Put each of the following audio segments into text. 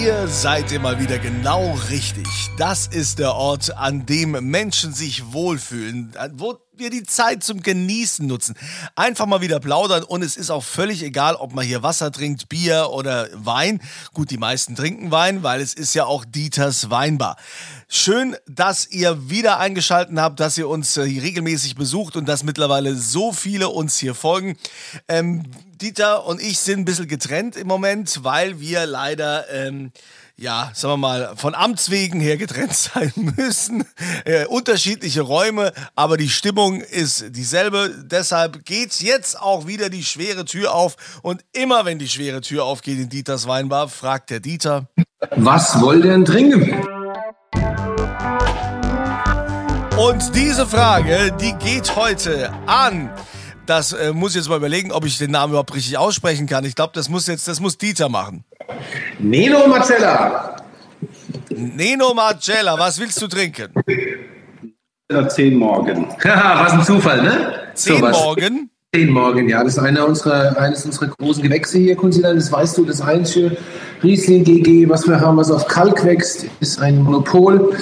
Hier seid ihr mal wieder genau richtig. Das ist der Ort, an dem Menschen sich wohlfühlen, wo wir die Zeit zum Genießen nutzen. Einfach mal wieder plaudern und es ist auch völlig egal, ob man hier Wasser trinkt, Bier oder Wein. Gut, die meisten trinken Wein, weil es ist ja auch Dieters Weinbar. Schön, dass ihr wieder eingeschaltet habt, dass ihr uns äh, regelmäßig besucht und dass mittlerweile so viele uns hier folgen. Ähm, Dieter und ich sind ein bisschen getrennt im Moment, weil wir leider, ähm, ja, sagen wir mal, von Amts wegen her getrennt sein müssen. Äh, unterschiedliche Räume, aber die Stimmung ist dieselbe. Deshalb geht's jetzt auch wieder die schwere Tür auf. Und immer wenn die schwere Tür aufgeht in Dieters Weinbar, fragt der Dieter: Was wollt ihr denn trinken? Und diese Frage, die geht heute an das äh, muss ich jetzt mal überlegen, ob ich den Namen überhaupt richtig aussprechen kann. Ich glaube, das muss jetzt, das muss Dieter machen. Neno Marcella. Neno Marcella, was willst du trinken? Zehn Morgen. Haha, was ein Zufall, ne? Zehn So. Morgen? Zehn Morgen, ja. Das ist einer unserer, eines unserer großen Gewächse hier, Kunzilan. Das weißt du, das einzige Riesling GG, was wir haben, was auf Kalk wächst, ist ein Monopol.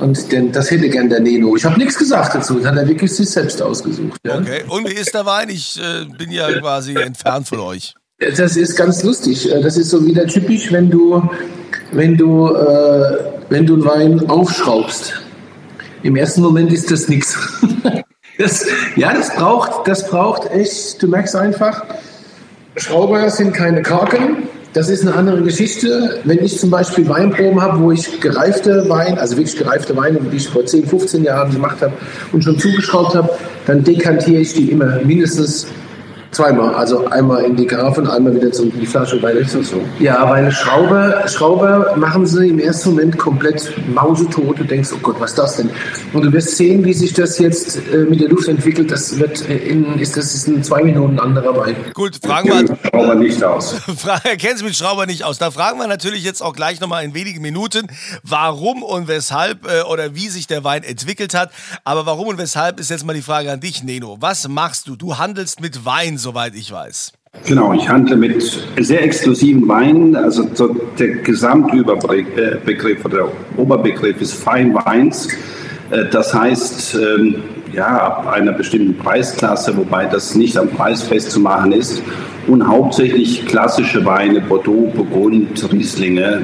Und denn, das hätte gern der Neno. Ich habe nichts gesagt dazu. Das hat er wirklich sich selbst ausgesucht. Ja. Okay. Und wie ist der Wein? Ich äh, bin ja quasi entfernt von euch. Das ist ganz lustig. Das ist so wieder typisch, wenn du, wenn du, äh, wenn du einen Wein aufschraubst. Im ersten Moment ist das nichts. Das, ja, das braucht, das braucht echt, du merkst einfach, Schrauber sind keine Korken. Das ist eine andere Geschichte. Wenn ich zum Beispiel Weinproben habe, wo ich gereifte Wein, also wirklich gereifte Weine, die ich vor 10, 15 Jahren gemacht habe und schon zugeschraubt habe, dann dekantiere ich die immer mindestens zweimal. Also einmal in die Karaffe und einmal wieder in die Flasche. Weil ist das so? Ja, weil Schrauber, Schrauber machen sie im ersten Moment komplett mausetot. Du denkst, oh Gott, was ist das denn? Und du wirst sehen, wie sich das jetzt äh, mit der Luft entwickelt. Das wird äh, in, ist, das ist in zwei Minuten anderer Wein. Gut, fragen wir. Schrauber nicht aus. Kennen Sie mit Schrauber nicht aus? Da fragen wir natürlich jetzt auch gleich nochmal in wenigen Minuten, warum und weshalb äh, oder wie sich der Wein entwickelt hat. Aber warum und weshalb ist jetzt mal die Frage an dich, Neno. Was machst du? Du handelst mit Wein, soweit ich weiß. Genau, ich handle mit sehr exklusiven Weinen. Also so der Gesamtüberbegriff oder der Oberbegriff ist Feinweins. Äh, Das heißt, ähm, ja, ab einer bestimmten Preisklasse, wobei das nicht am Preis festzumachen ist. Und hauptsächlich klassische Weine, Bordeaux, Burgund, Rieslinge.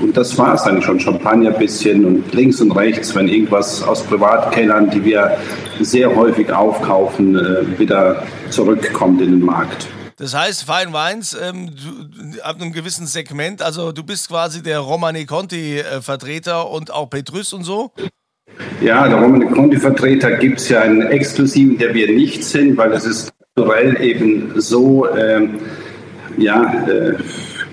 Und das war es eigentlich schon. Champagner bisschen und links und rechts, wenn irgendwas aus Privatkellern, die wir sehr häufig aufkaufen, äh, wieder zurückkommt in den Markt. Das heißt, Fine Wines, ähm, du, ab einem gewissen Segment, also du bist quasi der Romani Conti-Vertreter und auch Petrus und so? Ja, der Romane Conti-Vertreter gibt es ja einen exklusiven, der wir nicht sind, weil es ist kulturell eben so ähm, ja, äh,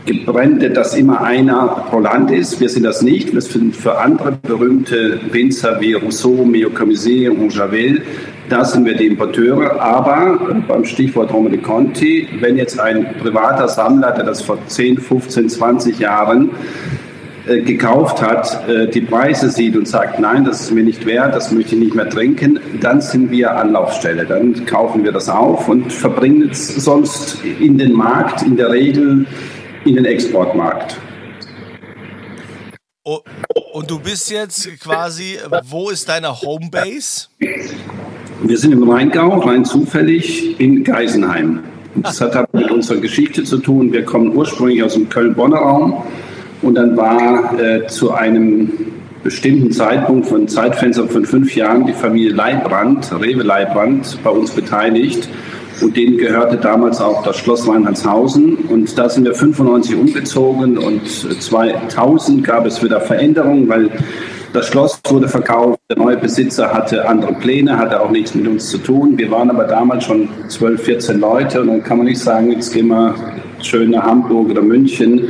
gebrandet, dass immer einer pro Land ist. Wir sind das nicht. Wir sind für andere berühmte Winzer wie Rousseau, Mio Comiset und Javel. Da sind wir die Importeure. Aber beim Stichwort Romane Conti, wenn jetzt ein privater Sammler, der das vor 10, 15, 20 Jahren äh, gekauft hat, äh, die Preise sieht und sagt, nein, das ist mir nicht wert, das möchte ich nicht mehr trinken, dann sind wir Anlaufstelle. Dann kaufen wir das auf und verbringen es sonst in den Markt, in der Regel in den Exportmarkt. Oh, und du bist jetzt quasi, wo ist deine Homebase? Wir sind im Rheingau, rein zufällig, in Geisenheim. Das hat mit unserer Geschichte zu tun. Wir kommen ursprünglich aus dem Köln-Bonner Raum und dann war äh, zu einem bestimmten Zeitpunkt von Zeitfenster von fünf Jahren die Familie Leibrand, Rewe Leibrand, bei uns beteiligt. Und denen gehörte damals auch das Schloss Weinhardshausen. Und da sind wir 95 umgezogen und 2000 gab es wieder Veränderungen, weil das Schloss wurde verkauft. Der neue Besitzer hatte andere Pläne, hatte auch nichts mit uns zu tun. Wir waren aber damals schon 12, 14 Leute. Und dann kann man nicht sagen, jetzt gehen wir schön nach Hamburg oder München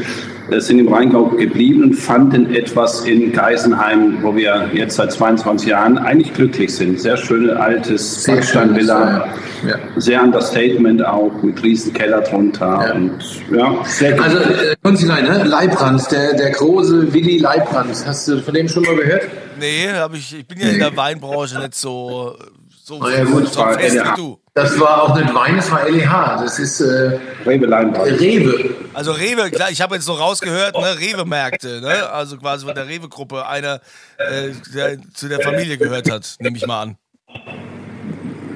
sind im Rheingau geblieben und fanden etwas in Geisenheim, wo wir jetzt seit 22 Jahren eigentlich glücklich sind. Sehr schöne altes Backsteinvilla, schönes, ja. sehr Understatement auch mit riesen Keller drunter Ja. und ja, sehr gut. Also, äh, Kunzilein, ne? Leibrand, der, der große Willi Leibrand. Hast du von dem schon mal gehört? Nee, hab ich, ich bin ja in der Weinbranche nicht so, So, Ah, ja, gut, so war fest LEH. wie du. Das war auch nicht Wein, das war LEH. Das ist äh, Rewe. Rewe. Also Rewe, klar, ich habe jetzt so rausgehört, ne, Rewe-Märkte, ne? Also quasi von der Rewe-Gruppe einer, äh, der zu der Familie gehört hat, nehme ich mal an.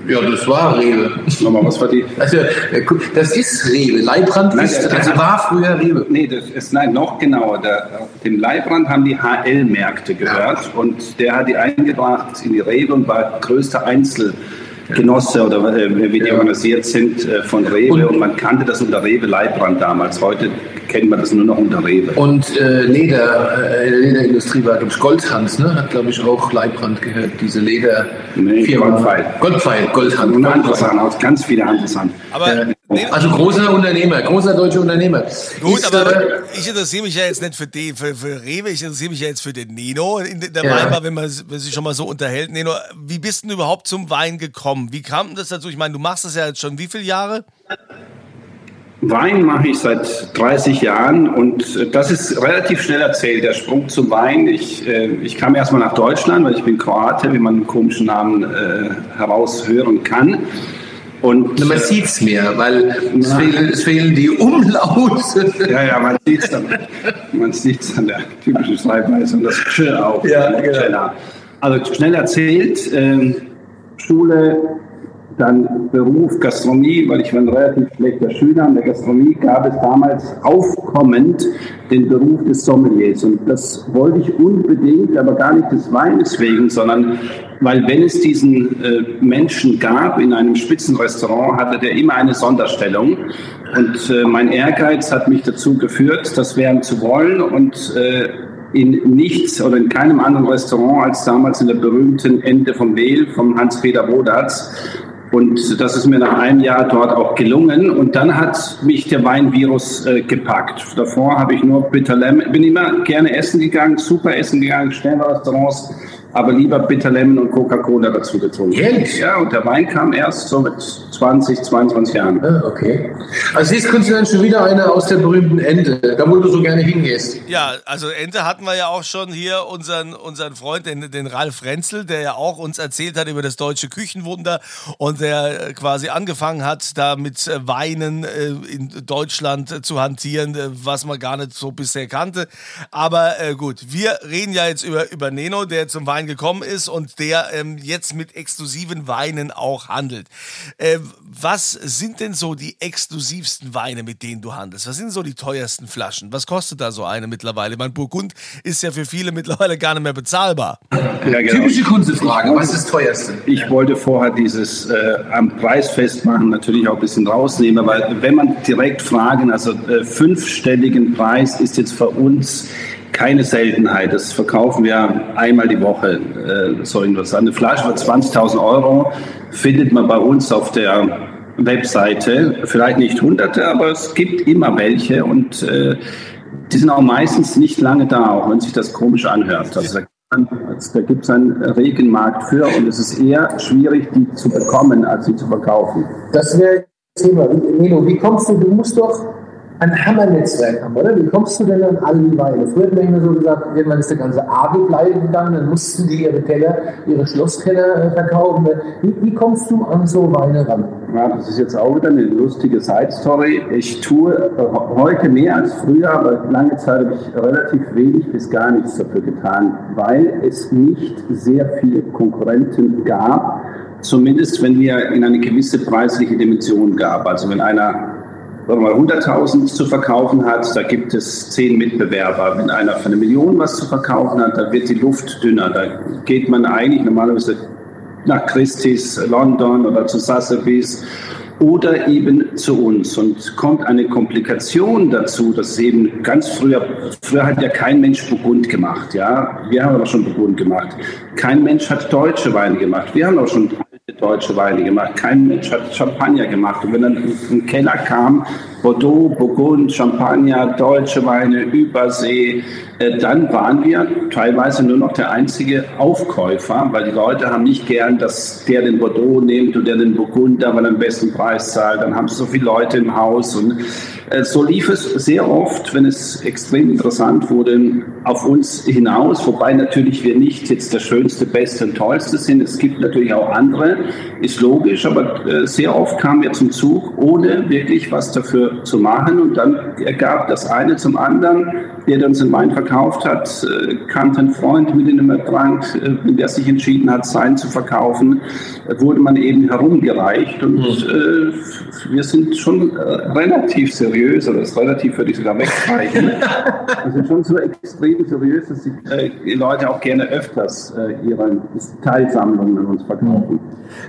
Ja, das war Rewe. Nochmal, was war die? Also, äh, das ist Rewe. Leibrand Nein, ist, also war früher Rewe. Nee, das ist nein, noch genauer. Der, dem Leibbrand haben die HL-Märkte gehört und der hat die eingebracht in die Rewe und war größter Einzelgenosse oder äh, wie die organisiert sind äh, von Rewe Und- und, man kannte das unter Rewe Leibbrand damals. Heute kennt man das nur noch unter Rewe. Und äh, Leder, äh, Lederindustrie war, glaube ich, Goldhans, ne? Hat, glaube ich, auch Leibrand gehört, diese Leder. Nee. Goldpfeil. Goldpfeil, Goldhand. Und andere Sachen, auch ganz viele andere Sachen. Aber nee, Also großer Unternehmer, großer deutscher Unternehmer. gut, Ist, aber äh, ich interessiere mich ja jetzt nicht für, die, für, für Rewe, ich interessiere mich ja jetzt für den Nino in der Ja. Weinbar, wenn man wenn sich schon mal so unterhält. Nino, wie bist du denn überhaupt zum Wein gekommen? Wie kam denn das dazu? Ich meine, du machst das ja jetzt schon wie viele Jahre? Wein mache ich seit 30 Jahren und äh, das ist relativ schnell erzählt, der Sprung zum Wein. Ich, äh, ich kam erstmal nach Deutschland, weil ich bin Kroate, wie man einen komischen Namen äh, heraushören kann. Und man sieht es mehr, weil es, fehlen, es fehlen die Umlaute. ja, ja, man sieht es. Man es an der typischen Schreibweise und das Sch auch. Ja, ne, genau. Also schnell erzählt, ähm, Schule, dann Beruf, Gastronomie, weil ich war ein relativ schlechter Schüler. In der Gastronomie gab es damals aufkommend den Beruf des Sommeliers. Und das wollte ich unbedingt, aber gar nicht des Weines wegen, sondern weil wenn es diesen äh, Menschen gab in einem Spitzenrestaurant, hatte der immer eine Sonderstellung. Und äh, mein Ehrgeiz hat mich dazu geführt, das werden zu wollen und äh, in nichts oder in keinem anderen Restaurant als damals in der berühmten Ente vom Wehl vom Hans-Peter Bodatz. Und das ist mir nach einem Jahr dort auch gelungen. Und dann hat mich der Weinvirus äh, gepackt. Davor habe ich nur Bitter Lemon, bin immer gerne essen gegangen, super essen gegangen, schnelle Restaurants, aber lieber Bitter Lemon und Coca-Cola dazu getrunken. Ehrlich? Ja, und der Wein kam erst so mit 20, 22 Jahren. Ah, okay. Also siehst du dann schon wieder eine aus der berühmten Ente, da wo du so gerne hingehst. Ja, also Ente hatten wir ja auch schon hier unseren, unseren Freund, den, den Ralf Renzel, der ja auch uns erzählt hat über das deutsche Küchenwunder und der äh, quasi angefangen hat, da mit äh, Weinen äh, in Deutschland zu hantieren, was man gar nicht so bisher kannte. Aber gut, wir reden ja jetzt über, über Neno, der zum Wein gekommen ist und der ähm, jetzt mit exklusiven Weinen auch handelt. Äh, was sind denn so die exklusivsten Weine, mit denen du handelst? Was sind so die teuersten Flaschen? Was kostet da so eine mittlerweile? Mein Burgund ist ja für viele mittlerweile gar nicht mehr bezahlbar. Ja, genau. Typische Kunstfrage, was ist das teuerste? Ich wollte vorher dieses äh, am Preis festmachen natürlich auch ein bisschen rausnehmen, weil wenn man direkt fragen, also äh, fünfstelligen Preis ist jetzt für uns keine Seltenheit. Das verkaufen wir einmal die Woche. Äh, so irgendwas. Eine Flasche für 20.000 Euro findet man bei uns auf der Webseite. Vielleicht nicht hunderte, aber es gibt immer welche und äh, die sind auch meistens nicht lange da, auch wenn sich das komisch anhört. Also da gibt es einen regen Markt für und es ist eher schwierig, die zu bekommen, als sie zu verkaufen. Das wäre Thema. Nino, wie kommst du, du musst doch ein Hammernetzwerk haben, oder? Wie kommst du denn an all die Weine? Früher hat man immer so gesagt, irgendwann ist der ganze Adel pleite gegangen, dann mussten die ihre Keller, ihre Schlosskeller äh, verkaufen. Wie, wie kommst du an so Weine ran? Ja, das ist jetzt auch wieder eine lustige Side-Story. Ich tue äh, heute mehr als früher, aber lange Zeit habe ich relativ wenig bis gar nichts dafür getan, weil es nicht sehr viele Konkurrenten gab, zumindest wenn wir in eine gewisse preisliche Dimension gab. Also wenn einer sagen wir mal 100.000 zu verkaufen hat, da gibt es zehn Mitbewerber. Wenn einer für eine Million was zu verkaufen hat, da wird die Luft dünner. Da geht man eigentlich normalerweise nach Christie's, London oder zu Sotheby's oder eben zu uns. Und kommt eine Komplikation dazu, dass eben ganz früher, früher hat ja kein Mensch Burgund gemacht, ja. Wir haben aber schon Burgund gemacht. Kein Mensch hat deutsche Weine gemacht. Wir haben auch schon deutsche Weine gemacht. Kein Mensch hat Champagner gemacht. Und wenn dann ein Keller kam, Bordeaux, Burgund, Champagner, deutsche Weine, Übersee, äh, dann waren wir teilweise nur noch der einzige Aufkäufer, weil die Leute haben nicht gern, dass der den Bordeaux nimmt und der den Burgunder, weil er den besten Preis zahlt. Dann haben sie so viele Leute im Haus und so lief es sehr oft, wenn es extrem interessant wurde, auf uns hinaus, wobei natürlich wir nicht jetzt der schönste, beste und tollste sind. Es gibt natürlich auch andere, ist logisch, aber äh, sehr oft kamen wir zum Zug, ohne wirklich was dafür zu machen. Und dann ergab das eine zum anderen. Der, uns den Wein verkauft hat, äh, kannte einen Freund, mit dem er trank, wenn der sich entschieden hat, sein zu verkaufen, wurde man eben herumgereicht. Und mhm. wir sind schon relativ seriös oder ist relativ, würde ich sogar wegstreichen. das sind schon so extrem seriös, dass die, äh, Leute auch gerne öfters äh, ihre Teilsammlungen an uns verkaufen.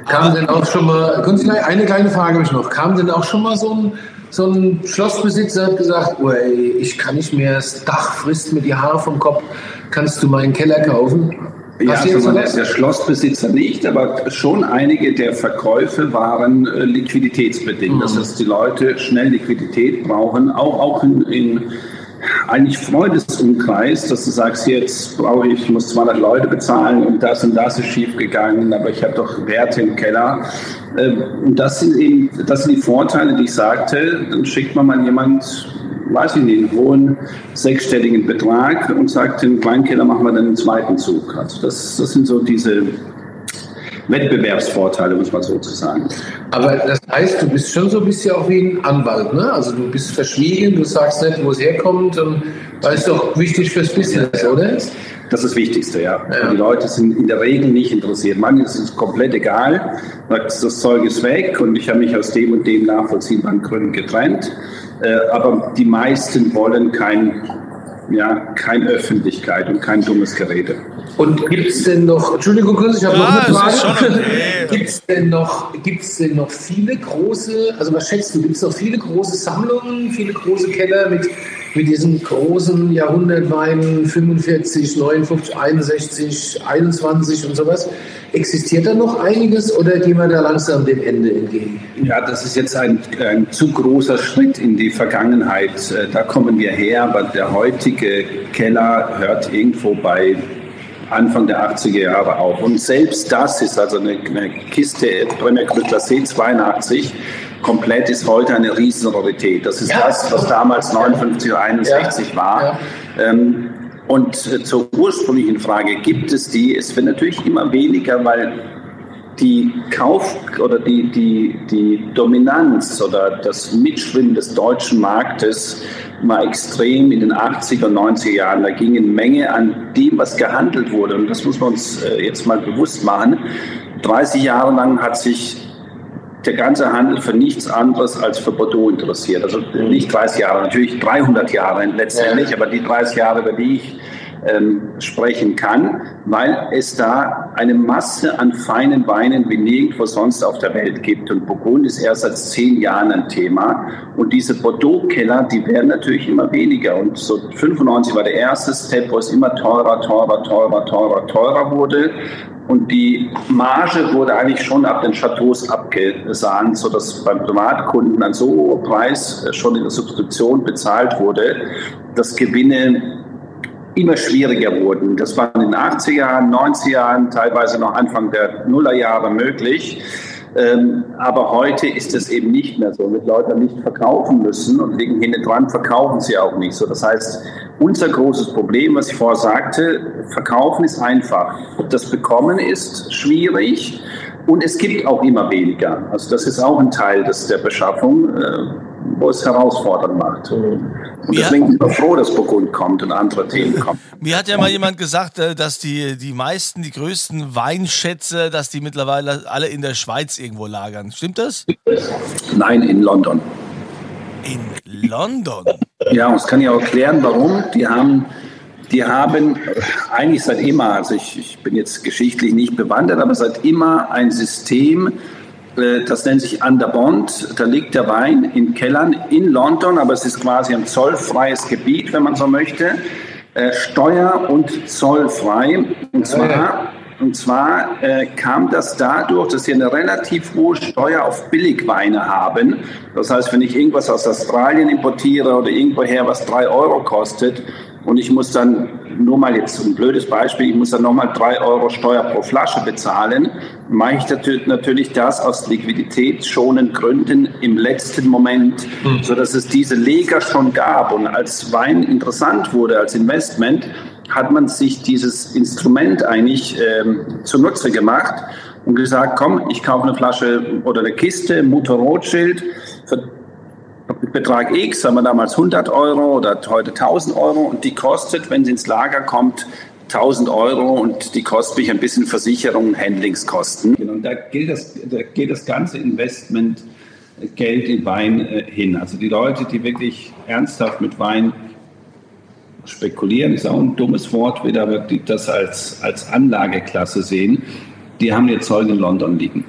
Kam denn auch schon mal, eine kleine Frage habe ich noch, kam denn auch schon mal so ein, so ein Schlossbesitzer hat gesagt, ey, ich kann nicht mehr, das Dach frisst mir die Haare vom Kopf, kannst du meinen Keller kaufen? Ja, also der, der, Schlossbesitzer nicht, aber schon einige der Verkäufe waren äh, liquiditätsbedingt. Mhm. Das heißt, die Leute schnell Liquidität brauchen, auch, auch in, in eigentlich Freundesumkreis, dass du sagst, jetzt brauche ich, muss 200 Leute bezahlen und das und das ist schiefgegangen, aber ich habe doch Werte im Keller. Ähm, und das sind eben, das sind die Vorteile, die ich sagte. Dann schickt man mal jemand weiß ich nicht, einen hohen sechsstelligen Betrag und sagt, den Weinkeller machen wir dann im zweiten Zug. Also das, das sind so diese Wettbewerbsvorteile, muss man sozusagen. Aber das heißt, du bist schon so ein bisschen auch wie ein Anwalt, ne? Also du bist verschwiegen, du sagst nicht, wo es herkommt und das ist doch wichtig fürs Business, oder? Das ist das Wichtigste, ja. ja. Die Leute sind in der Regel nicht interessiert. Manchen ist es komplett egal, das Zeug ist weg und ich habe mich aus dem und dem nachvollziehbaren Gründen getrennt. Äh, aber die meisten wollen kein, ja, keine Öffentlichkeit und kein dummes Gerede. Und gibt es denn noch, Entschuldigung kurz, ich habe ja, noch eine Frage. Okay. gibt es denn, noch, denn noch viele große, also was schätzt du, gibt es noch viele große Sammlungen, viele große Keller mit, mit diesen großen Jahrhundertweinen 45, 59, 61, 21 und sowas? Existiert da noch einiges oder gehen wir da langsam dem Ende entgegen? Ja, das ist jetzt ein, ein zu großer Schritt in die Vergangenheit. Äh, da kommen wir her, aber der heutige Keller hört irgendwo bei Anfang der 80er Jahre auf. Und selbst das ist also eine, eine Kiste Premier Cru Classé 82 komplett ist heute eine Riesenrarität. Das ist ja. das, was damals 59 oder 61 ja. war. Ja. Ähm, und äh, zur ursprünglichen Frage, gibt es die? Es wird natürlich immer weniger, weil die Kauf- oder die, die, die Dominanz oder das Mitschwimmen des deutschen Marktes war extrem in den 80er, 90er Jahren. Da ging eine Menge an dem, was gehandelt wurde. Und das muss man uns äh, jetzt mal bewusst machen. 30 Jahre lang hat sich der ganze Handel für nichts anderes als für Bordeaux interessiert. Also nicht 30 Jahre, natürlich 300 Jahre letztendlich, ja. aber die 30 Jahre, über die ich ähm, sprechen kann, weil es da eine Masse an feinen Weinen wie nirgendwo sonst auf der Welt gibt. Und Burgund ist erst seit zehn Jahren ein Thema. Und diese Bordeaux-Keller, die werden natürlich immer weniger. Und so 95 war der erste Step, wo es immer teurer, teurer, teurer, teurer, teurer wurde. Und die Marge wurde eigentlich schon ab den Chateaus abgesahnt, sodass beim Privatkunden ein so hoher Preis schon in der Subskription bezahlt wurde, dass Gewinne immer schwieriger wurden. Das war in den 80er Jahren, 90er Jahren, teilweise noch Anfang der Nullerjahre möglich. Ähm, aber heute ist es eben nicht mehr so. Mit Leute nicht verkaufen müssen und liegen hinten dran, verkaufen sie auch nicht so. Das heißt, unser großes Problem, was ich vorher sagte, verkaufen ist einfach. Das Bekommen ist schwierig und es gibt auch immer weniger. Also das ist auch ein Teil des, der Beschaffung. Äh, wo es herausfordernd macht. Und deswegen sind wir froh, dass Burgund kommt und andere Themen kommen. Mir hat ja mal jemand gesagt, äh, dass die, die meisten, die größten Weinschätze, dass die mittlerweile alle in der Schweiz irgendwo lagern. Stimmt das? Nein, in London. In London? Ja, das kann ich auch erklären, warum. Die haben die haben eigentlich seit immer, also ich, ich, bin jetzt geschichtlich nicht bewandert, aber seit immer ein System, das nennt sich Under Bond. Da liegt der Wein in Kellern in London, aber es ist quasi ein zollfreies Gebiet, wenn man so möchte. Äh, steuer- und zollfrei. Und zwar, und zwar äh, kam das dadurch, dass sie eine relativ hohe Steuer auf Billigweine haben. Das heißt, wenn ich irgendwas aus Australien importiere oder irgendwoher, was drei Euro kostet, und ich muss dann, nur mal jetzt ein blödes Beispiel, ich muss dann nochmal drei Euro Steuer pro Flasche bezahlen, mache ich natürlich das aus liquiditätsschonenden Gründen im letzten Moment, mhm. sodass es diese Leger schon gab und als Wein interessant wurde als Investment, hat man sich dieses Instrument eigentlich ähm, zunutze gemacht und gesagt, komm, ich kaufe eine Flasche oder eine Kiste, Mutter Rothschild für Betrag X, sagen wir damals 100 Euro oder heute 1000 Euro und die kostet, wenn sie ins Lager kommt, 1000 Euro und die kostet mich ein bisschen Versicherung Handlingskosten. Und da, gilt das, da geht das ganze Investment Geld in Wein äh, hin. Also die Leute, die wirklich ernsthaft mit Wein spekulieren, ist auch ein dummes Wort wieder, die das als, als Anlageklasse sehen, die haben ihr Zeug in London liegen.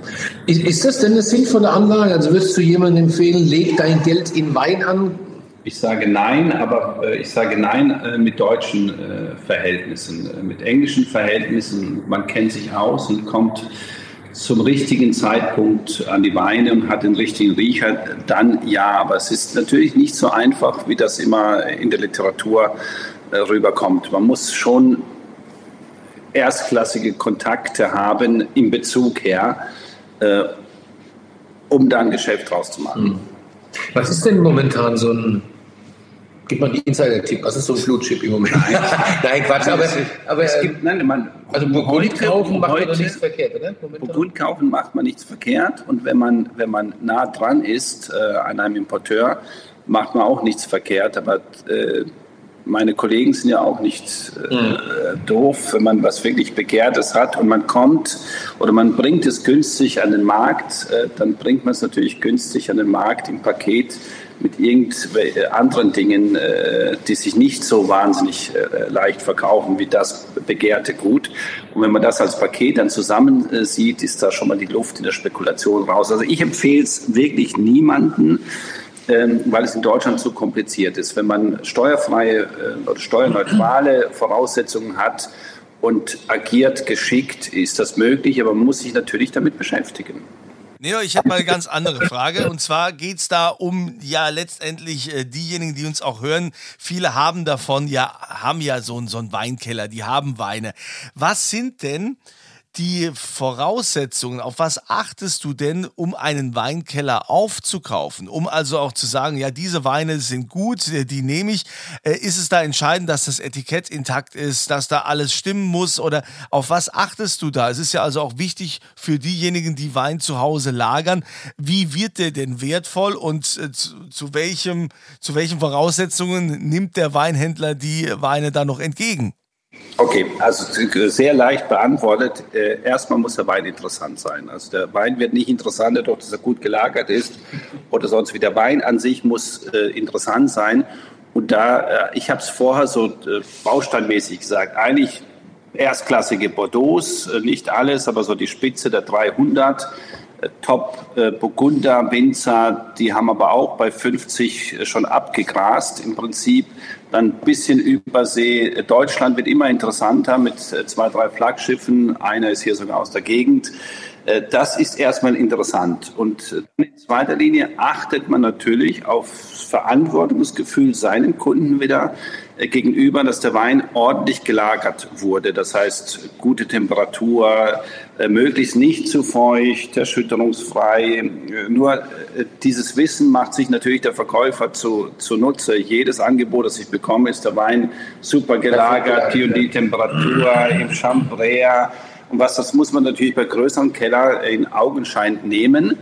Ist, ist das denn eine sinnvolle Anlage? Also würdest du jemandem empfehlen, leg dein Geld in Wein an? Ich sage nein, aber äh, ich sage nein äh, mit deutschen äh, Verhältnissen. Mit englischen Verhältnissen, man kennt sich aus und kommt zum richtigen Zeitpunkt an die Weine und hat den richtigen Riecher, dann ja. Aber es ist natürlich nicht so einfach, wie das immer in der Literatur rüberkommt. Man muss schon erstklassige Kontakte haben im Bezug her, äh, um da ein Geschäft draus zu machen. Hm. Was ist denn momentan so ein Gib mal die Insider-Tipp. Was ist so ein Blutchip im Moment? Nein, nein Quatsch. Aber, aber es gibt, nein, man, also Burgund kaufen macht heute, man nichts verkehrt, oder? Burgund kaufen macht man nichts verkehrt. Und wenn man, wenn man nah dran ist äh, an einem Importeur, macht man auch nichts verkehrt. Aber äh, meine Kollegen sind ja auch nicht äh, mhm. doof, wenn man was wirklich Begehrtes hat und man kommt oder man bringt es günstig an den Markt, äh, dann bringt man es natürlich günstig an den Markt im Paket mit irgendwelchen anderen Dingen, äh, die sich nicht so wahnsinnig äh, leicht verkaufen wie das begehrte Gut. Und wenn man das als Paket dann zusammen äh, sieht, ist da schon mal die Luft in der Spekulation raus. Also ich empfehle es wirklich niemanden, weil es in Deutschland zu kompliziert ist. Wenn man steuerfreie äh, oder steuerneutrale Voraussetzungen hat und agiert geschickt, ist das möglich, aber man muss sich natürlich damit beschäftigen. Neo, ich habe mal eine ganz andere Frage. Und zwar geht es da um ja letztendlich äh, diejenigen, die uns auch hören. Viele haben davon, ja, haben ja so, so einen Weinkeller, die haben Weine. Was sind denn die Voraussetzungen, auf was achtest du denn, um einen Weinkeller aufzukaufen? Um also auch zu sagen, ja, diese Weine sind gut, äh, die nehme ich. Äh, ist es da entscheidend, dass das Etikett intakt ist, dass da alles stimmen muss oder auf was achtest du da? Es ist ja also auch wichtig für diejenigen, die Wein zu Hause lagern. Wie wird der denn wertvoll und äh, zu, zu, welchem, zu welchen Voraussetzungen nimmt der Weinhändler die Weine da noch entgegen? Okay, also sehr leicht beantwortet. Äh, erstmal muss der Wein interessant sein. Also der Wein wird nicht interessanter, dadurch, dass er gut gelagert ist oder sonst wie. Der Wein an sich muss äh, interessant sein. Und da, äh, ich habe es vorher so bausteinmäßig gesagt, eigentlich erstklassige Bordeaux, nicht alles, aber so die Spitze der 300. Äh, Top Burgunder, Winzer, die haben aber auch bei 50 schon abgegrast im Prinzip dann ein bisschen Übersee. Deutschland wird immer interessanter mit äh, zwei, drei Flaggschiffen. Einer ist hier sogar aus der Gegend. Äh, das ist erstmal interessant. Und äh, in zweiter Linie achtet man natürlich auf Verantwortungsgefühl seinen Kunden wieder gegenüber, dass der Wein ordentlich gelagert wurde. Das heißt, gute Temperatur, möglichst nicht zu feucht, erschütterungsfrei. Nur dieses Wissen macht sich natürlich der Verkäufer zu, zunutze. Jedes Angebot, das ich bekomme, ist der Wein super gelagert, die und die Temperatur im Chambray und was, das muss man natürlich bei größeren Keller in Augenschein nehmen.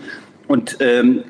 Und ähm,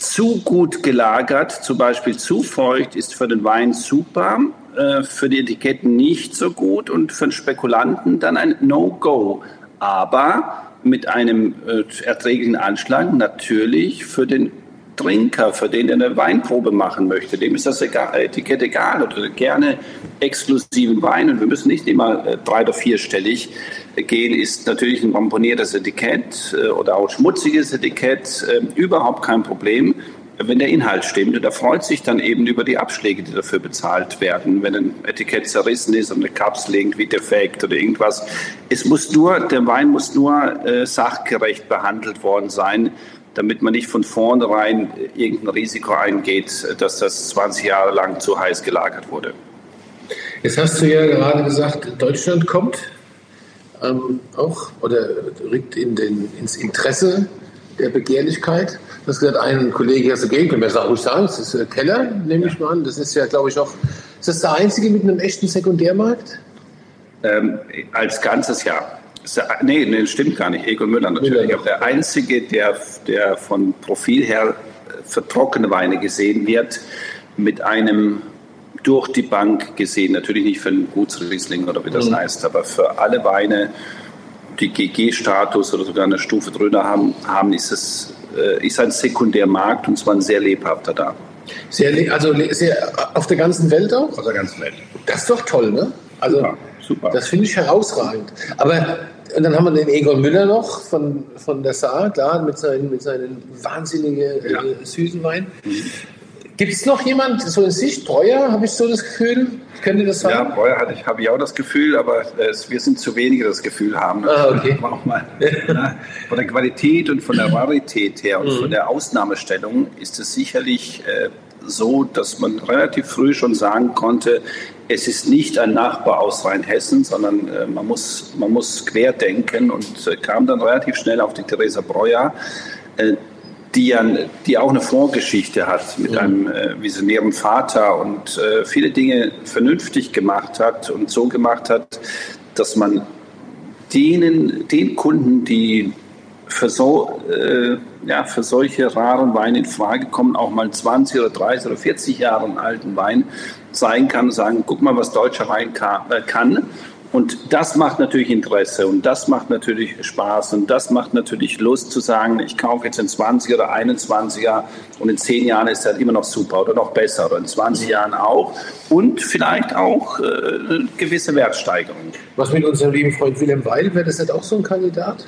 zu gut gelagert, zum Beispiel zu feucht, ist für den Wein super, äh, für die Etiketten nicht so gut und für den Spekulanten dann ein No-Go. Aber mit einem äh, erträglichen Anschlag natürlich für den Trinker, für den, der eine Weinprobe machen möchte, dem ist das Etikett egal oder gerne exklusiven Wein. Und wir müssen nicht immer äh, drei- oder vierstellig gehen, ist natürlich ein ramponiertes Etikett äh, oder auch schmutziges Etikett äh, überhaupt kein Problem wenn der Inhalt stimmt. Und er freut sich dann eben über die Abschläge, die dafür bezahlt werden. Wenn ein Etikett zerrissen ist und eine Kapsel irgendwie defekt oder irgendwas. Es muss nur, der Wein muss nur sachgerecht behandelt worden sein damit man nicht von vornherein irgendein Risiko eingeht, dass das 20 Jahre lang zu heiß gelagert wurde. Jetzt hast du ja gerade gesagt, Deutschland kommt ähm, auch oder rückt in den, ins Interesse der Begehrlichkeit. Das gesagt, ein Kollege aus der Gegend, können wir sagen, ruhig sagen, das ist der Keller, nehme ich mal an. Das ist ja, glaube ich, auch, ist das der einzige mit einem echten Sekundärmarkt? Ähm, als ganzes Jahr. Nee, nee, stimmt gar nicht. Egon Müller natürlich. Müller. Der einzige, der, der von Profil her für trockene Weine gesehen wird, mit einem durch die Bank gesehen, natürlich nicht für einen Gutsriesling oder wie das mhm. heißt, aber für alle Weine, die GG-Status oder sogar eine Stufe drüber haben, haben ist es äh, ist ein Sekundärmarkt und zwar ein sehr lebhafter da. Sehr, also sehr, auf der ganzen Welt auch? Auf der ganzen Welt. Das ist doch toll, ne? Also, super, super. Das finde ich herausragend. Aber und dann haben wir den Egon Müller noch von, von der Saar, klar, mit seinen, mit seinen wahnsinnigen ja. äh, süßen Wein. Mhm. Gibt es noch jemand, so in Sicht, Breuer, habe ich so das Gefühl? Könnte das sein? Ja, Breuer habe ich, auch das Gefühl, aber äh, wir sind zu wenige, das Gefühl haben. Ah, okay. Mal, ne? Von der Qualität und von der Rarität her und mhm. von der Ausnahmestellung ist es sicherlich äh, so, dass man relativ früh schon sagen konnte, es ist nicht ein Nachbar aus Rheinhessen, sondern äh, man, muss, man muss querdenken und äh, kam dann relativ schnell auf die Theresa Breuer, äh, die, ja, die auch eine Vorgeschichte hat mit ja. einem äh, visionären Vater und äh, viele Dinge vernünftig gemacht hat und so gemacht hat, dass man denen, den Kunden, die für so äh, ja, für solche raren Weine in Frage kommen, auch mal 20 oder 30 oder 40 Jahre alten Wein zeigen kann und sagen, guck mal, was deutscher Wein äh, kann. Und das macht natürlich Interesse und das macht natürlich Spaß und das macht natürlich Lust zu sagen, ich kaufe jetzt in 20 oder 21er und in 10 Jahren ist er immer noch super oder noch besser oder in 20 Jahren auch und vielleicht auch äh, gewisse Wertsteigerung. Was mit unserem lieben Freund Wilhelm Weil, wäre das nicht auch so ein Kandidat?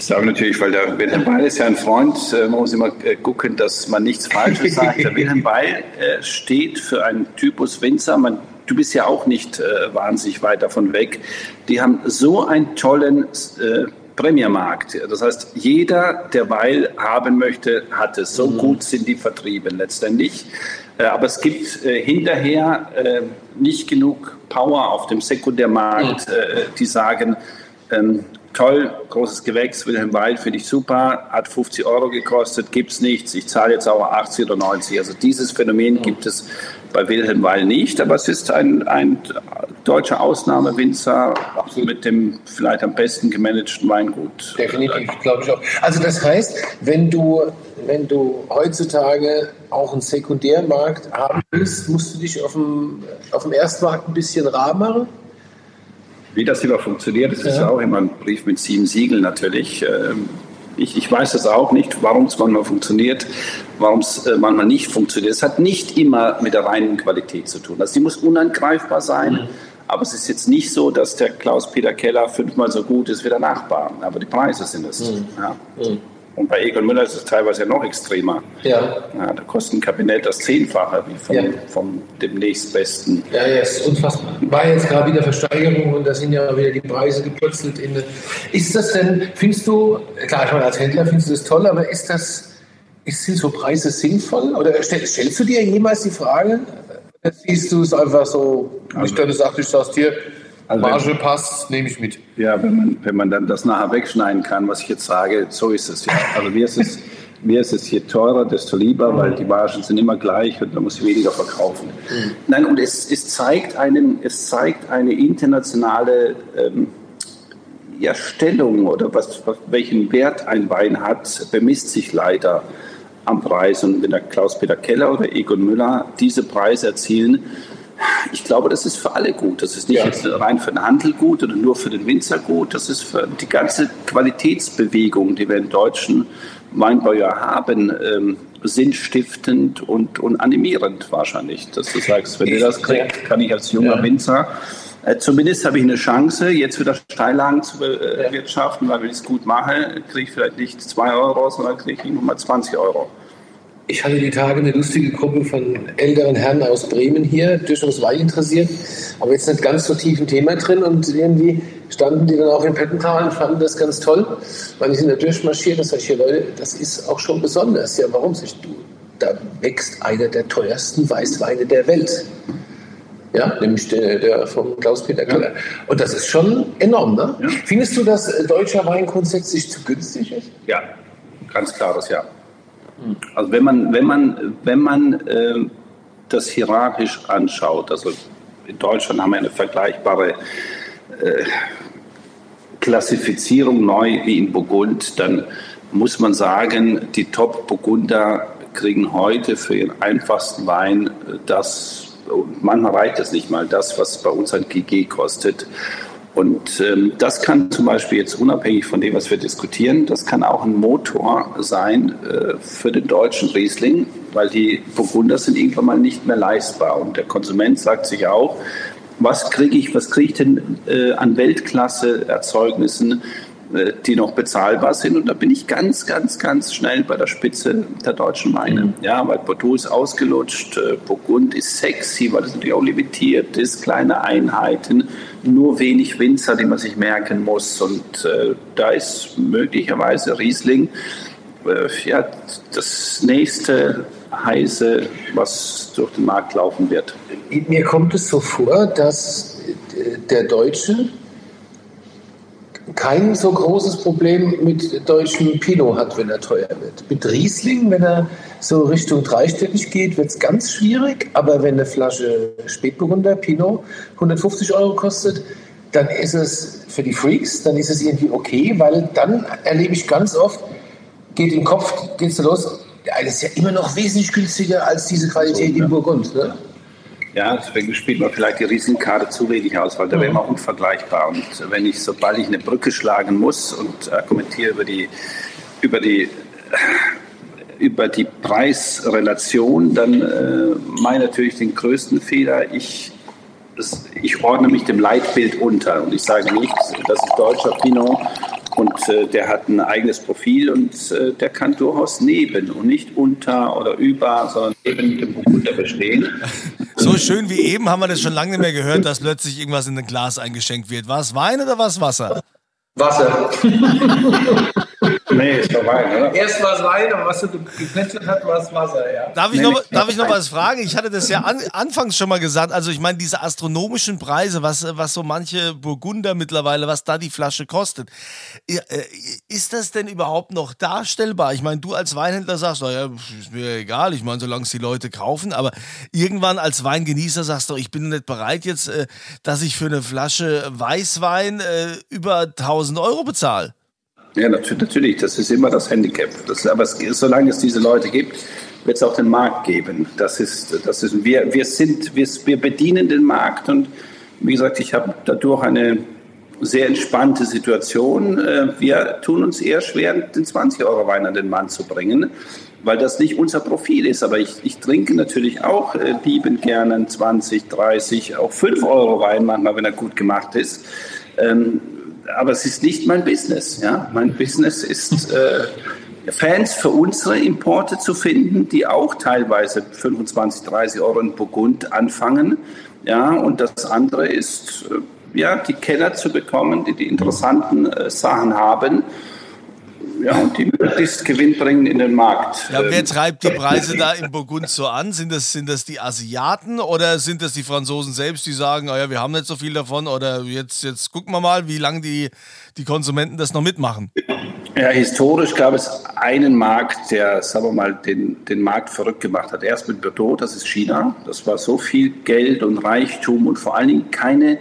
Ich sage natürlich, weil der Wilhelm Weil ist ja ein Freund, äh, man muss immer äh, gucken, dass man nichts Falsches sagt. Der Wilhelm Weil äh, steht für einen Typus Winzer. Man, du bist ja auch nicht wahnsinnig weit davon weg. Die haben so einen tollen Premiermarkt. Das heißt, jeder, der Weil haben möchte, hat es. So mhm. gut sind die vertrieben letztendlich. Aber es gibt hinterher nicht genug Power auf dem Sekundärmarkt, mhm. die sagen, ähm, toll, großes Gewächs, Wilhelm Weil finde ich super, hat 50 Euro gekostet, gibt es nichts, ich zahle jetzt auch 80 oder 90. Also dieses Phänomen gibt es bei Wilhelm Weil nicht, aber es ist ein, ein deutscher Ausnahmewinzer mit dem vielleicht am besten gemanagten Weingut. Definitiv, glaube ich auch. Also das heißt, wenn du, wenn du heutzutage auch einen Sekundärmarkt haben willst, musst du dich auf dem, auf dem Erstmarkt ein bisschen rar machen? Wie das immer funktioniert, das ja. ist ja auch immer ein Brief mit sieben Siegeln natürlich. Ähm, ich, ich weiß das auch nicht, warum es manchmal funktioniert, warum es äh, manchmal nicht funktioniert. Es hat nicht immer mit der reinen Qualität zu tun. Also die muss unangreifbar sein. Mhm. Aber es ist jetzt nicht so, dass der Klaus-Peter Keller fünfmal so gut ist wie der Nachbar. Aber die Preise sind es. Mhm. Ja. Mhm. Und bei Egon Müller ist es teilweise noch extremer. Ja. ja da kostet ein Kabinett das Zehnfache wie von, ja. vom dem nächstbesten. Ja, ja, ist unfassbar. War jetzt gerade wieder Versteigerung und da sind ja wieder die Preise gepurzelt. In, ist das denn, findest du, klar, ich meine, als Händler findest du das toll, aber ist das, ist, sind so Preise sinnvoll? Oder stell, stellst du dir jemals die Frage? Siehst du es einfach so, nicht deine Sache, du sagst hier, also Marge passt, nehme ich mit. Ja, wenn man, wenn man dann das nachher wegschneiden kann, was ich jetzt sage, so ist es ja. Also mir ist es, mir ist es je teurer, desto lieber, weil die Margen sind immer gleich und man muss weniger verkaufen. Mhm. Nein, und es, es, zeigt einen, es zeigt eine internationale ähm, ja, Stellung oder was, was, welchen Wert ein Wein hat, bemisst sich leider am Preis. Und wenn der Klaus-Peter Keller oder Egon Müller diese Preise erzielen, ich glaube, das ist für alle gut. Das ist nicht ja. rein für den Handel gut oder nur für den Winzer gut. Das ist für die ganze Qualitätsbewegung, die wir in deutschen Weinbau ja haben, ähm, sinnstiftend und, und animierend wahrscheinlich. Dass du sagst, wenn ihr das kriegt, kann ich als junger ja. Winzer äh, Zumindest habe ich eine Chance, jetzt wieder Steillagen zu bewirtschaften, weil wenn ich es gut mache, kriege ich vielleicht nicht 2 Euro, sondern kriege ich nur mal 20 Euro. Ich hatte die Tage eine lustige Gruppe von älteren Herren aus Bremen hier, durchaus Wein interessiert, aber jetzt nicht ganz so tief im Thema drin und irgendwie standen die dann auch in Pettental und fanden das ganz toll, weil die sind da durchmarschiert und sage ich, hier Leute, das ist auch schon besonders. Ja, warum? Sich du, da wächst einer der teuersten Weißweine der Welt. Ja, nämlich der, der vom Klaus-Peter Keller. Ja. Und das ist schon enorm, ne? Ja. Findest du, dass äh, deutscher Wein grundsätzlich zu günstig ist? Ja, ganz klares Ja. Also wenn man, wenn man, wenn man äh, das hierarchisch anschaut, also in Deutschland haben wir eine vergleichbare äh, Klassifizierung neu wie in Burgund, dann muss man sagen, die Top-Burgunder kriegen heute für ihren einfachsten Wein äh, das manchmal reicht es nicht mal das, was bei uns ein GG kostet. Und ähm, das kann zum Beispiel jetzt unabhängig von dem, was wir diskutieren, das kann auch ein Motor sein äh, für den deutschen Riesling, weil die Burgunder sind irgendwann mal nicht mehr leistbar. Und der Konsument sagt sich auch, was kriege ich, was kriege ich denn äh, an Weltklasse-Erzeugnissen die noch bezahlbar sind. Und da bin ich ganz, ganz, ganz schnell bei der Spitze der deutschen Weine. Mhm. Ja, weil Bordeaux ist ausgelutscht, äh, Burgund ist sexy, weil es natürlich auch limitiert ist, kleine Einheiten, nur wenig Winzer, die man sich merken muss. Und äh, da ist möglicherweise Riesling äh, ja, das nächste heiße, was durch den Markt laufen wird. Mir kommt es so vor, dass der Deutsche kein so großes Problem mit deutschem Pinot hat, wenn er teuer wird. Mit Riesling, wenn er so Richtung dreistellig geht, wird es ganz schwierig. Aber wenn eine Flasche Spätburgunder Pinot 150 Euro kostet, dann ist es für die Freaks, dann ist es irgendwie okay, weil dann erlebe ich ganz oft, geht im Kopf, geht's los, das ist ja immer noch wesentlich günstiger als diese Qualität so, ja. in Burgund. Ne? Ja, deswegen spielt man vielleicht die Riesenkarte zu wenig aus, weil da wäre man unvergleichbar. Und wenn ich, sobald ich eine Brücke schlagen muss und argumentiere über die, über die, über die Preisrelation, dann äh, meine natürlich den größten Fehler. Ich, das, ich ordne mich dem Leitbild unter und ich sage nicht, das ist deutscher Pinot und äh, der hat ein eigenes Profil und äh, der kann durchaus neben und nicht unter oder über, sondern neben dem Burgunder bestehen. So schön wie eben haben wir das schon lange nicht mehr gehört, dass plötzlich irgendwas in ein Glas eingeschenkt wird. War es Wein oder war es Wasser? Wasser. nee, ist Wein, oder? Erst war es Wein, aber was du geplätschert hast, war es Wasser, ja. Darf ich, nee, noch, darf ich noch was fragen? Ich hatte das ja an, anfangs schon mal gesagt. Also, ich meine, diese astronomischen Preise, was, was so manche Burgunder mittlerweile, was da die Flasche kostet. Äh, ist das denn überhaupt noch darstellbar? Ich meine, du als Weinhändler sagst, naja, ist mir egal. Ich meine, solange es die Leute kaufen. Aber irgendwann als Weingenießer sagst du, ich bin nicht bereit jetzt, äh, dass ich für eine Flasche Weißwein äh, über 1000 Euro bezahle. Ja, natürlich, das ist immer das Handicap. Das, aber es, solange es diese Leute gibt, wird es auch den Markt geben. Das ist, das ist, wir, wir, sind, wir, wir bedienen den Markt und wie gesagt, ich habe dadurch eine sehr entspannte Situation. Äh, wir tun uns eher schwer, den 20-Euro-Wein an den Mann zu bringen, weil das nicht unser Profil ist. Aber ich, ich trinke natürlich auch äh, liebend gerne einen 20, 30, auch 5-Euro-Wein manchmal, wenn er gut gemacht ist. Aber es ist nicht mein Business. Ja? Mein Business ist, äh, Fans für unsere Importe zu finden, die auch teilweise 25, 30 Euro in Burgund anfangen. Ja? Und das andere ist, äh, ja, die Keller zu bekommen, die die interessanten äh, Sachen haben ja, und die möglichst Gewinn bringen in den Markt. Ja, wer ähm, treibt die Preise da in Burgund so an? Sind das, sind das die Asiaten oder sind das die Franzosen selbst, die sagen, oh ja, wir haben nicht so viel davon oder jetzt, jetzt gucken wir mal, wie lange die, die Konsumenten das noch mitmachen? Ja, historisch gab es einen Markt, der, sagen wir mal, den, den Markt verrückt gemacht hat. Erst mit Bordeaux, das ist China. Das war so viel Geld und Reichtum und vor allen Dingen keine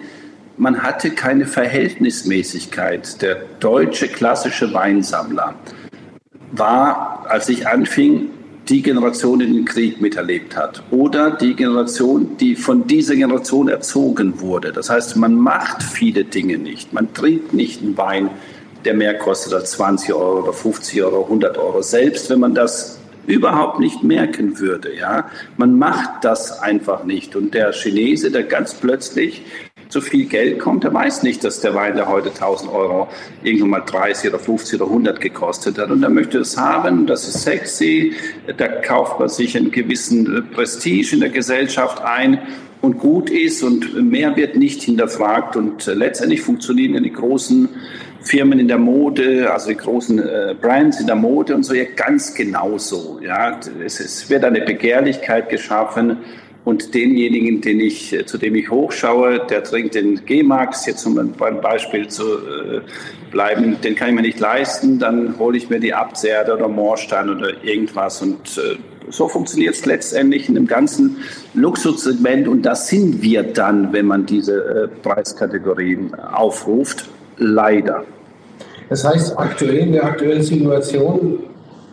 man hatte keine Verhältnismäßigkeit. Der deutsche klassische Weinsammler war, als ich anfing, die Generation, die den Krieg miterlebt hat oder die Generation, die von dieser Generation erzogen wurde. Das heißt, man macht viele Dinge nicht. Man trinkt nicht einen Wein, der mehr kostet als 20 Euro oder 50 Euro, 100 Euro. Selbst wenn man das überhaupt nicht merken würde. Ja, man macht das einfach nicht. Und der Chinese, der ganz plötzlich zu viel Geld kommt, der weiß nicht, dass der Wein, der heute 1000 Euro irgendwann mal 30 oder 50 oder 100 gekostet hat. Und er möchte es haben, das ist sexy, da kauft man sich einen gewissen äh, Prestige in der Gesellschaft ein und gut ist und mehr wird nicht hinterfragt. Und äh, letztendlich funktionieren die großen Firmen in der Mode, also die großen äh, Brands in der Mode und so ja ganz genauso. Ja, es, es wird eine Begehrlichkeit geschaffen Und denjenigen, den ich, zu dem ich hochschaue, der trinkt den G-Max, jetzt um beim Beispiel zu äh, bleiben, den kann ich mir nicht leisten, dann hole ich mir die Abzerde oder Moorstein oder irgendwas. Und äh, so funktioniert es letztendlich in dem ganzen Luxussegment. Und das sind wir dann, wenn man diese äh, Preiskategorien aufruft. Leider. Das heißt, aktuell in der aktuellen Situation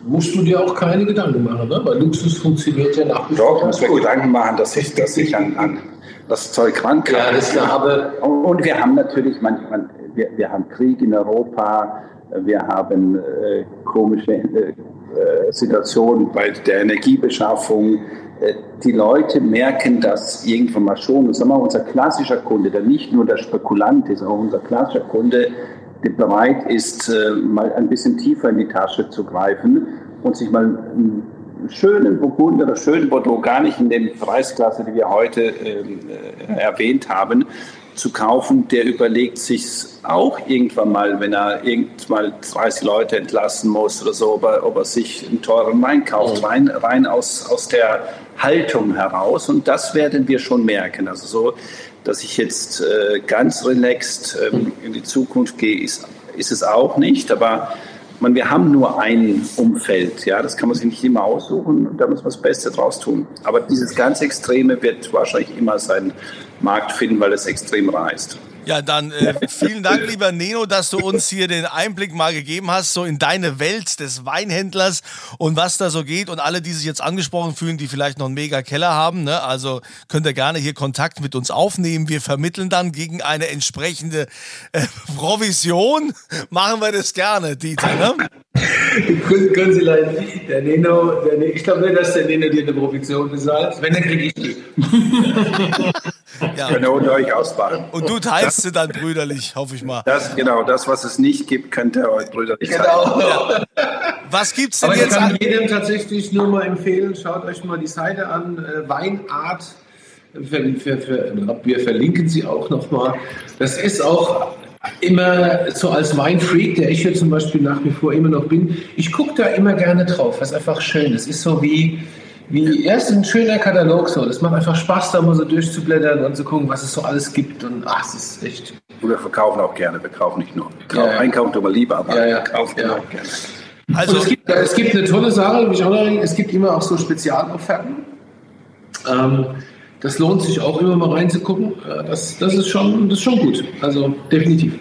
musst du dir auch keine Gedanken machen, ne? weil Luxus funktioniert ja nach wie vor. Doch, muss mir Gedanken machen, dass ich, dass ich an, an das Zeug rankam. Ja, das aber und wir haben natürlich manchmal, wir, wir haben Krieg in Europa, wir haben äh, komische äh, Situationen bei der Energiebeschaffung. Äh, die Leute merken das irgendwann mal schon. Und sagen wir, unser klassischer Kunde, der nicht nur der Spekulant ist, auch unser klassischer Kunde, bereit ist, äh, mal ein bisschen tiefer in die Tasche zu greifen und sich mal einen schönen Burgunder oder schönen Bordeaux, gar nicht in den Preisklasse, die wir heute ähm, äh, erwähnt haben, zu kaufen, der überlegt sich auch irgendwann mal, wenn er irgendwann 30 Leute entlassen muss oder so, ob er, ob er sich einen teuren Wein kauft, rein, rein aus, aus der Haltung heraus. Und das werden wir schon merken. Also so dass ich jetzt äh, ganz relaxed ähm, in die Zukunft gehe, ist, ist es auch nicht. Aber man, wir haben nur ein Umfeld. Ja, das kann man sich nicht immer aussuchen da muss man das Beste draus tun. Aber dieses ganz Extreme wird wahrscheinlich immer seinen Markt finden, weil es extrem reißt. Ja, dann äh, vielen Dank, lieber Neno, dass du uns hier den Einblick mal gegeben hast, so in deine Welt des Weinhändlers und was da so geht. Und alle, die sich jetzt angesprochen fühlen, die vielleicht noch einen mega Keller haben, ne, also könnt ihr gerne hier Kontakt mit uns aufnehmen. Wir vermitteln dann gegen eine entsprechende äh, Provision. Machen wir das gerne, Dieter. Ne? können Sie leiden. Der Neno, der, ich glaube nicht, dass der Neno dir eine Provision bezahlt. Wenn, dann kriege ich die. ja. Ihr unter euch ausbaden. Und du teilst sie dann brüderlich, hoffe ich mal. Das, genau, das, was es nicht gibt, könnt ihr euch brüderlich genau. Ja. Was gibt's denn Aber jetzt? Ich kann jedem tatsächlich nur mal empfehlen, schaut euch mal die Seite an, äh, Weinart. Wir, wir, wir verlinken sie auch nochmal. Das ist auch immer so als Weinfreak, der ich hier zum Beispiel nach wie vor immer noch bin, ich gucke da immer gerne drauf, was einfach schön ist. ist so wie, wie erst ein schöner Katalog so. Das macht einfach Spaß, da mal so durchzublättern und zu gucken, was es so alles gibt. Und ach, es ist echt. Und wir verkaufen auch gerne, wir kaufen nicht nur. Ja, ja. Einkaufen tun wir lieber, aber ja, ja. kaufen ja. auch gerne. Also es gibt, es gibt eine tolle Sache, ich auch noch, es gibt immer auch so Spezialofferten. Ähm, das lohnt sich auch immer mal reinzugucken. Äh, das, das, ist, schon, das ist schon gut. Also definitiv.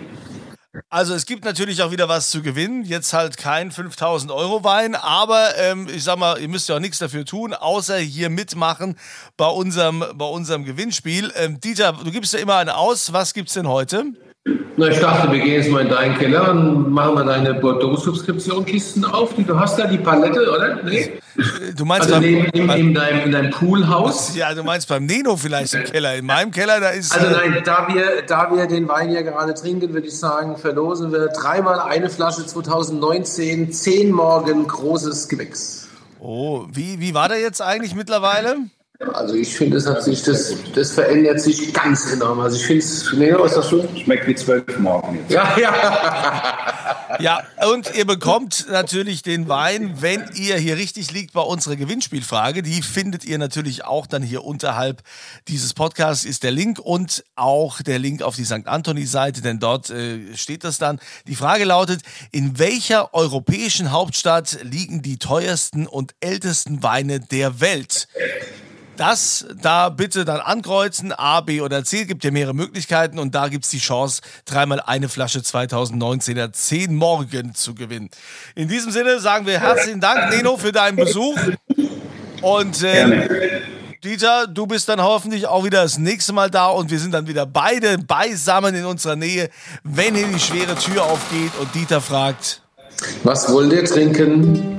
Also es gibt natürlich auch wieder was zu gewinnen. Jetzt halt kein 5000 Euro Wein, aber ähm, ich sag mal, ihr müsst ja auch nichts dafür tun, außer hier mitmachen bei unserem, bei unserem Gewinnspiel. Ähm, Dieter, du gibst ja immer einen aus. Was gibt's denn heute? Na, ich dachte, wir gehen jetzt mal in deinen Keller und machen mal deine Bordeaux-Subskription-Kisten auf. Du hast da die Palette, oder? Nee? Du meinst also beim, neben, in, in, deinem, in deinem Poolhaus? Ja, du meinst beim Neno vielleicht im Keller. In meinem Keller, da ist. Also nein, da wir, da wir den Wein ja gerade trinken, würde ich sagen, verlosen wir dreimal eine Flasche 2019, 10 Morgen großes Gewächs. Oh, wie, wie war der jetzt eigentlich mittlerweile? Also ich finde, das, das, das verändert sich ganz enorm. Also ich finde es, nee, was ist das schon? Schmeckt wie zwölf Morgen jetzt. Ja, ja. ja, und ihr bekommt natürlich den Wein, wenn ihr hier richtig liegt bei unserer Gewinnspielfrage. Die findet ihr natürlich auch dann hier unterhalb dieses Podcasts ist der Link und auch der Link auf die St. Anthony-Seite, denn dort äh, steht das dann. Die Frage lautet, in welcher europäischen Hauptstadt liegen die teuersten und ältesten Weine der Welt? Das da bitte dann ankreuzen, A, B oder C, gibt ja mehrere Möglichkeiten und da gibt es die Chance, dreimal eine Flasche 2019er 10 Morgen zu gewinnen. In diesem Sinne sagen wir herzlichen Dank, Neno, für deinen Besuch. Und äh, Dieter, du bist dann hoffentlich auch wieder das nächste Mal da und wir sind dann wieder beide beisammen in unserer Nähe, wenn hier die schwere Tür aufgeht und Dieter fragt: Was wollt ihr trinken?